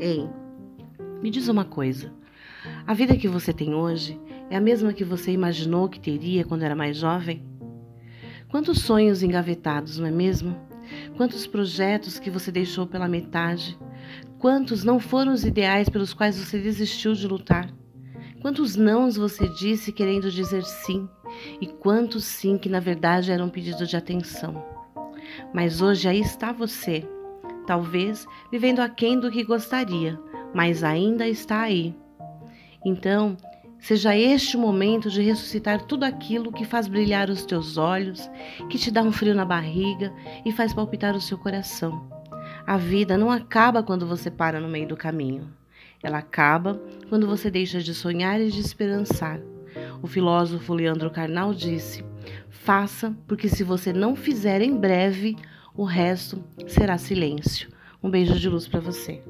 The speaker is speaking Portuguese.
Ei, me diz uma coisa. A vida que você tem hoje é a mesma que você imaginou que teria quando era mais jovem? Quantos sonhos engavetados, não é mesmo? Quantos projetos que você deixou pela metade? Quantos não foram os ideais pelos quais você desistiu de lutar? Quantos nãos você disse querendo dizer sim? E quantos sim que na verdade eram um pedido de atenção? Mas hoje aí está você, talvez vivendo aquém do que gostaria, mas ainda está aí. Então, seja este o momento de ressuscitar tudo aquilo que faz brilhar os teus olhos, que te dá um frio na barriga e faz palpitar o seu coração. A vida não acaba quando você para no meio do caminho. Ela acaba quando você deixa de sonhar e de esperançar. O filósofo Leandro Carnal disse: Faça, porque se você não fizer em breve, o resto será silêncio. Um beijo de luz para você.